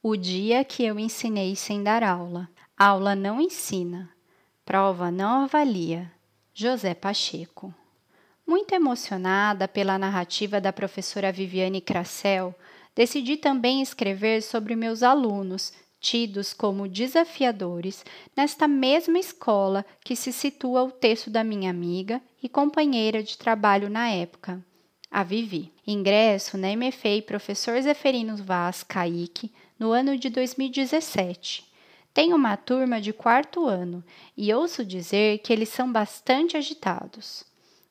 O dia que eu ensinei sem dar aula. Aula não ensina. Prova não avalia. José Pacheco. Muito emocionada pela narrativa da professora Viviane Cracel, decidi também escrever sobre meus alunos, tidos como desafiadores, nesta mesma escola que se situa o texto da minha amiga e companheira de trabalho na época, a Vivi. Ingresso na MFA Professor Zeferino Vaz Caíque no ano de 2017. Tenho uma turma de quarto ano e ouço dizer que eles são bastante agitados.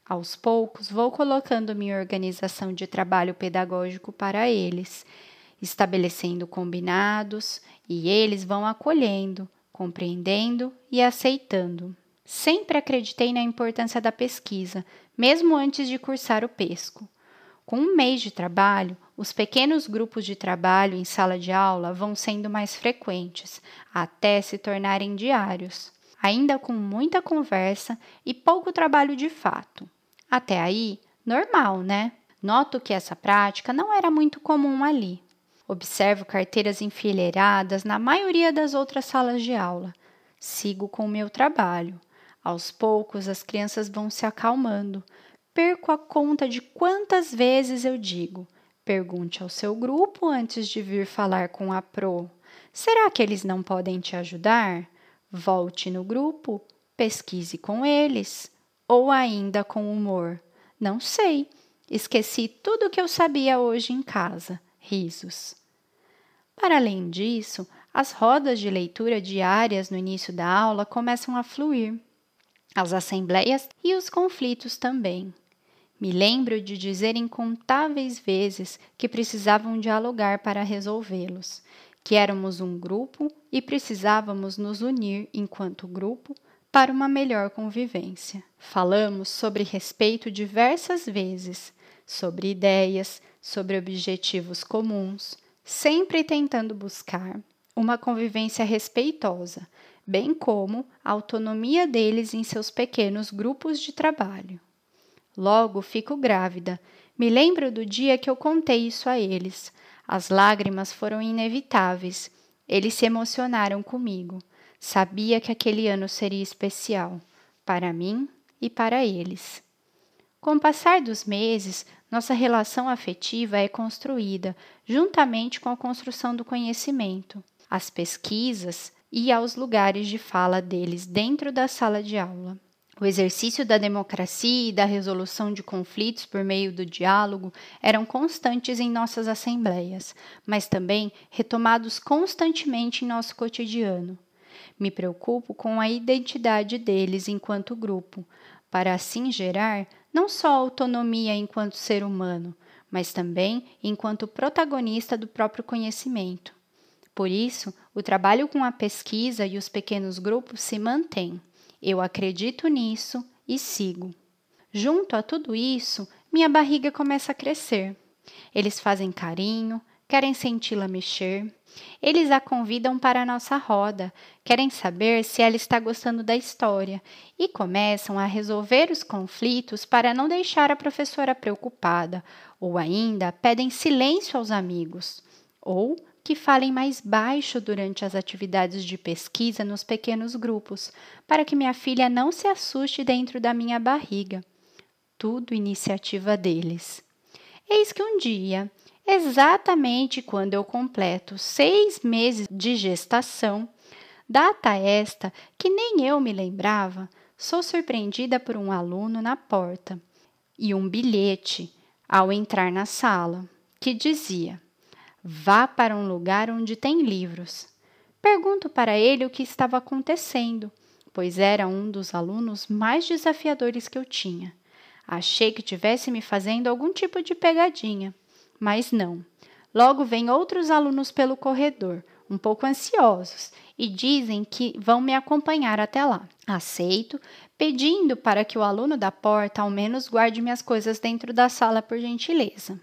Aos poucos, vou colocando minha organização de trabalho pedagógico para eles, estabelecendo combinados e eles vão acolhendo, compreendendo e aceitando. Sempre acreditei na importância da pesquisa, mesmo antes de cursar o pesco. Com um mês de trabalho, os pequenos grupos de trabalho em sala de aula vão sendo mais frequentes, até se tornarem diários, ainda com muita conversa e pouco trabalho de fato. Até aí, normal, né? Noto que essa prática não era muito comum ali. Observo carteiras enfileiradas na maioria das outras salas de aula. Sigo com o meu trabalho. Aos poucos, as crianças vão se acalmando. Perco a conta de quantas vezes eu digo: pergunte ao seu grupo antes de vir falar com a Pro. Será que eles não podem te ajudar? Volte no grupo, pesquise com eles. Ou ainda com humor: Não sei, esqueci tudo o que eu sabia hoje em casa. Risos. Para além disso, as rodas de leitura diárias no início da aula começam a fluir as assembleias e os conflitos também. Me lembro de dizer incontáveis vezes que precisavam dialogar para resolvê-los, que éramos um grupo e precisávamos nos unir enquanto grupo para uma melhor convivência. Falamos sobre respeito diversas vezes, sobre ideias, sobre objetivos comuns, sempre tentando buscar uma convivência respeitosa, bem como a autonomia deles em seus pequenos grupos de trabalho. Logo fico grávida. Me lembro do dia que eu contei isso a eles. As lágrimas foram inevitáveis. Eles se emocionaram comigo. Sabia que aquele ano seria especial, para mim e para eles. Com o passar dos meses, nossa relação afetiva é construída juntamente com a construção do conhecimento. As pesquisas, e aos lugares de fala deles dentro da sala de aula. O exercício da democracia e da resolução de conflitos por meio do diálogo eram constantes em nossas assembleias, mas também retomados constantemente em nosso cotidiano. Me preocupo com a identidade deles enquanto grupo, para assim gerar não só autonomia enquanto ser humano, mas também enquanto protagonista do próprio conhecimento. Por isso, o trabalho com a pesquisa e os pequenos grupos se mantém. Eu acredito nisso e sigo. Junto a tudo isso, minha barriga começa a crescer. Eles fazem carinho, querem senti-la mexer. Eles a convidam para a nossa roda, querem saber se ela está gostando da história e começam a resolver os conflitos para não deixar a professora preocupada, ou ainda pedem silêncio aos amigos, ou que falem mais baixo durante as atividades de pesquisa nos pequenos grupos, para que minha filha não se assuste dentro da minha barriga. Tudo iniciativa deles. Eis que um dia, exatamente quando eu completo seis meses de gestação, data esta que nem eu me lembrava, sou surpreendida por um aluno na porta e um bilhete ao entrar na sala que dizia: Vá para um lugar onde tem livros. Pergunto para ele o que estava acontecendo, pois era um dos alunos mais desafiadores que eu tinha. Achei que tivesse me fazendo algum tipo de pegadinha, mas não. Logo vêm outros alunos pelo corredor, um pouco ansiosos, e dizem que vão me acompanhar até lá. Aceito, pedindo para que o aluno da porta ao menos guarde minhas coisas dentro da sala por gentileza.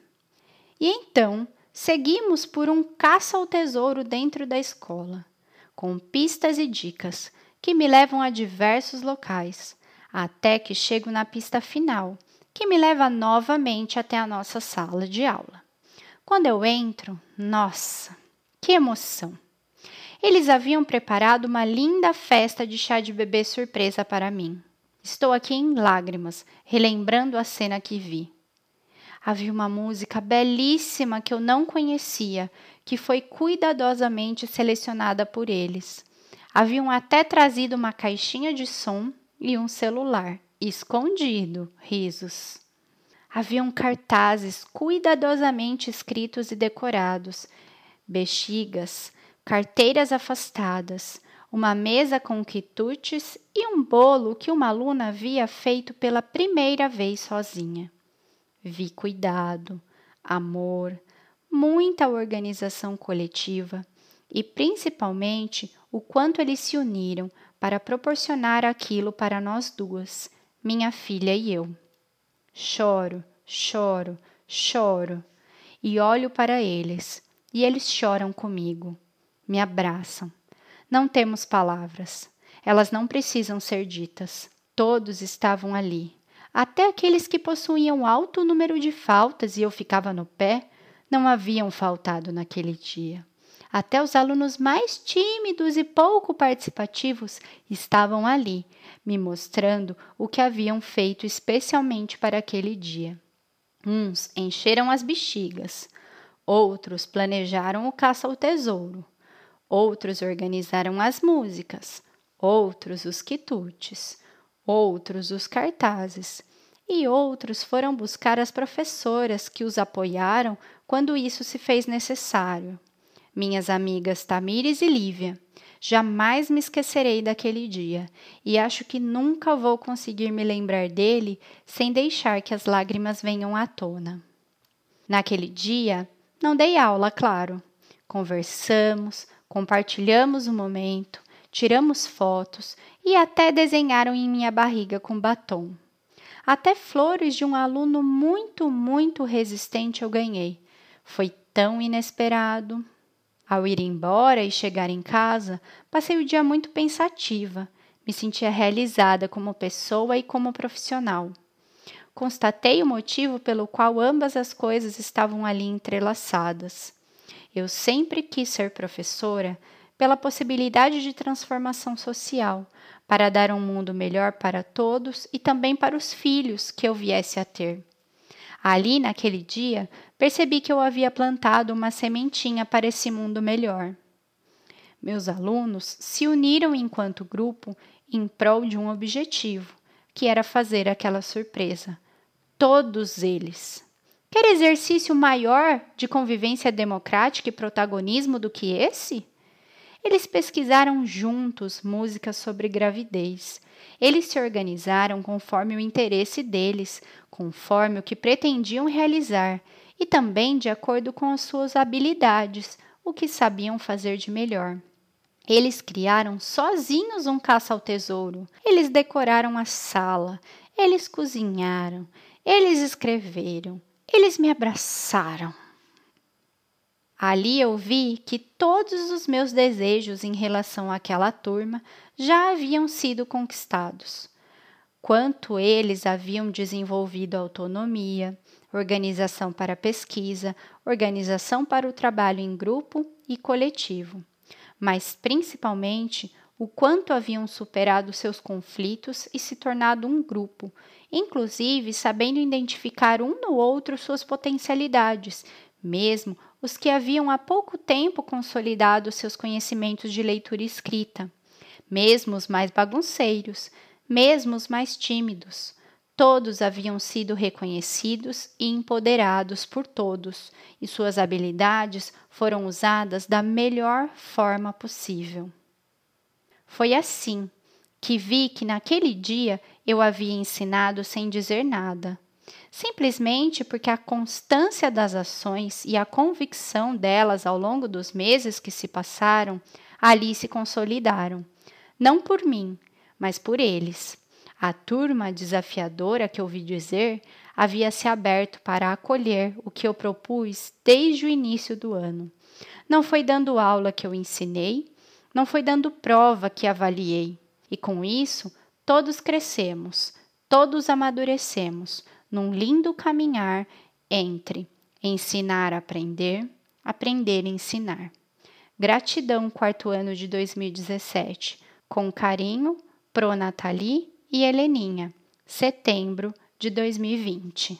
E então Seguimos por um caça ao tesouro dentro da escola, com pistas e dicas que me levam a diversos locais, até que chego na pista final, que me leva novamente até a nossa sala de aula. Quando eu entro, nossa, Que emoção! Eles haviam preparado uma linda festa de chá de bebê surpresa para mim. Estou aqui em lágrimas, relembrando a cena que vi. Havia uma música belíssima que eu não conhecia, que foi cuidadosamente selecionada por eles. Haviam até trazido uma caixinha de som e um celular, escondido, risos. Haviam cartazes cuidadosamente escritos e decorados, bexigas, carteiras afastadas, uma mesa com quitutes e um bolo que uma aluna havia feito pela primeira vez sozinha. Vi cuidado, amor, muita organização coletiva e principalmente o quanto eles se uniram para proporcionar aquilo para nós duas, minha filha e eu. Choro, choro, choro e olho para eles, e eles choram comigo me abraçam. Não temos palavras. Elas não precisam ser ditas. Todos estavam ali. Até aqueles que possuíam alto número de faltas e eu ficava no pé, não haviam faltado naquele dia. Até os alunos mais tímidos e pouco participativos estavam ali, me mostrando o que haviam feito especialmente para aquele dia. Uns encheram as bexigas, outros planejaram o caça ao tesouro, outros organizaram as músicas, outros os quitutes, outros os cartazes, e outros foram buscar as professoras que os apoiaram quando isso se fez necessário. Minhas amigas Tamires e Lívia, jamais me esquecerei daquele dia e acho que nunca vou conseguir me lembrar dele sem deixar que as lágrimas venham à tona. Naquele dia, não dei aula, claro. Conversamos, Compartilhamos o momento, tiramos fotos e até desenharam em minha barriga com batom. Até flores de um aluno muito, muito resistente eu ganhei. Foi tão inesperado. Ao ir embora e chegar em casa, passei o dia muito pensativa. Me sentia realizada como pessoa e como profissional. Constatei o motivo pelo qual ambas as coisas estavam ali entrelaçadas. Eu sempre quis ser professora pela possibilidade de transformação social, para dar um mundo melhor para todos e também para os filhos que eu viesse a ter. Ali, naquele dia, percebi que eu havia plantado uma sementinha para esse mundo melhor. Meus alunos se uniram enquanto grupo em prol de um objetivo, que era fazer aquela surpresa. Todos eles. Quer exercício maior de convivência democrática e protagonismo do que esse? Eles pesquisaram juntos músicas sobre gravidez. Eles se organizaram conforme o interesse deles, conforme o que pretendiam realizar e também de acordo com as suas habilidades, o que sabiam fazer de melhor. Eles criaram sozinhos um caça ao tesouro. Eles decoraram a sala, eles cozinharam, eles escreveram, eles me abraçaram. Ali eu vi que todos os meus desejos em relação àquela turma já haviam sido conquistados. Quanto eles haviam desenvolvido autonomia, organização para pesquisa, organização para o trabalho em grupo e coletivo, mas principalmente o quanto haviam superado seus conflitos e se tornado um grupo, inclusive sabendo identificar um no outro suas potencialidades, mesmo os que haviam há pouco tempo consolidado seus conhecimentos de leitura escrita, mesmo os mais bagunceiros, mesmo os mais tímidos. Todos haviam sido reconhecidos e empoderados por todos, e suas habilidades foram usadas da melhor forma possível. Foi assim que vi que naquele dia eu havia ensinado sem dizer nada, simplesmente porque a constância das ações e a convicção delas ao longo dos meses que se passaram ali se consolidaram, não por mim, mas por eles. A turma desafiadora que ouvi dizer havia se aberto para acolher o que eu propus desde o início do ano. Não foi dando aula que eu ensinei, não foi dando prova que avaliei. E com isso, todos crescemos, todos amadurecemos num lindo caminhar entre ensinar a aprender, aprender a ensinar. Gratidão, quarto ano de 2017. Com carinho, Pro Nathalie e Heleninha. Setembro de 2020.